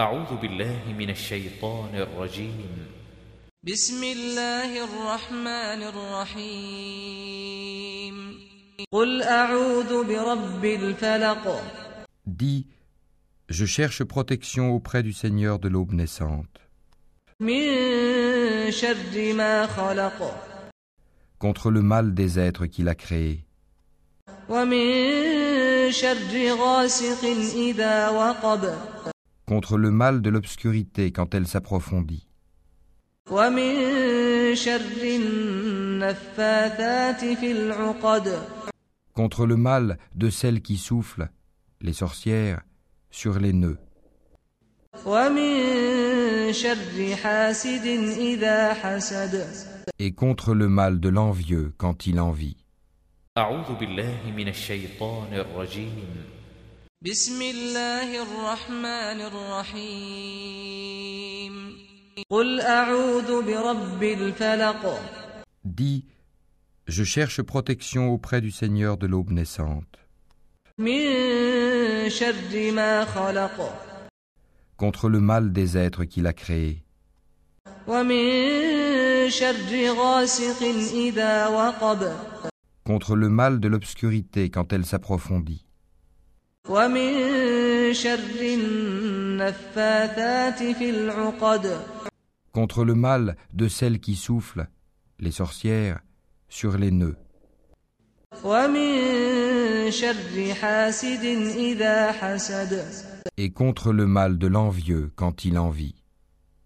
أعوذ بالله من الشيطان الرجيم بسم الله الرحمن الرحيم قل أعوذ برب الفلق Dis, je cherche protection auprès du Seigneur de l'aube naissante, من شر ما خلق contre le mal des êtres qu'il a créés, ومن شر غاسق إذا وقب contre le mal de l'obscurité quand elle s'approfondit. Contre le mal de celles qui soufflent, les sorcières, sur les nœuds. Et contre le mal de l'envieux quand il envie. بسم الله الرحمن الرحيم قل أعوذ برب الفلق Dis, je cherche protection auprès du Seigneur de l'aube naissante, من شر ما خلق contre le mal des êtres qu'il a créés, ومن شر غاسق إذا وقب contre le mal de l'obscurité quand elle s'approfondit, ومن شر النفاثات في العقد contre le mal de celles qui soufflent, les sorcières, sur les nœuds, ومن شر حاسد إذا حسد et contre le mal de l'envieux quand il envie.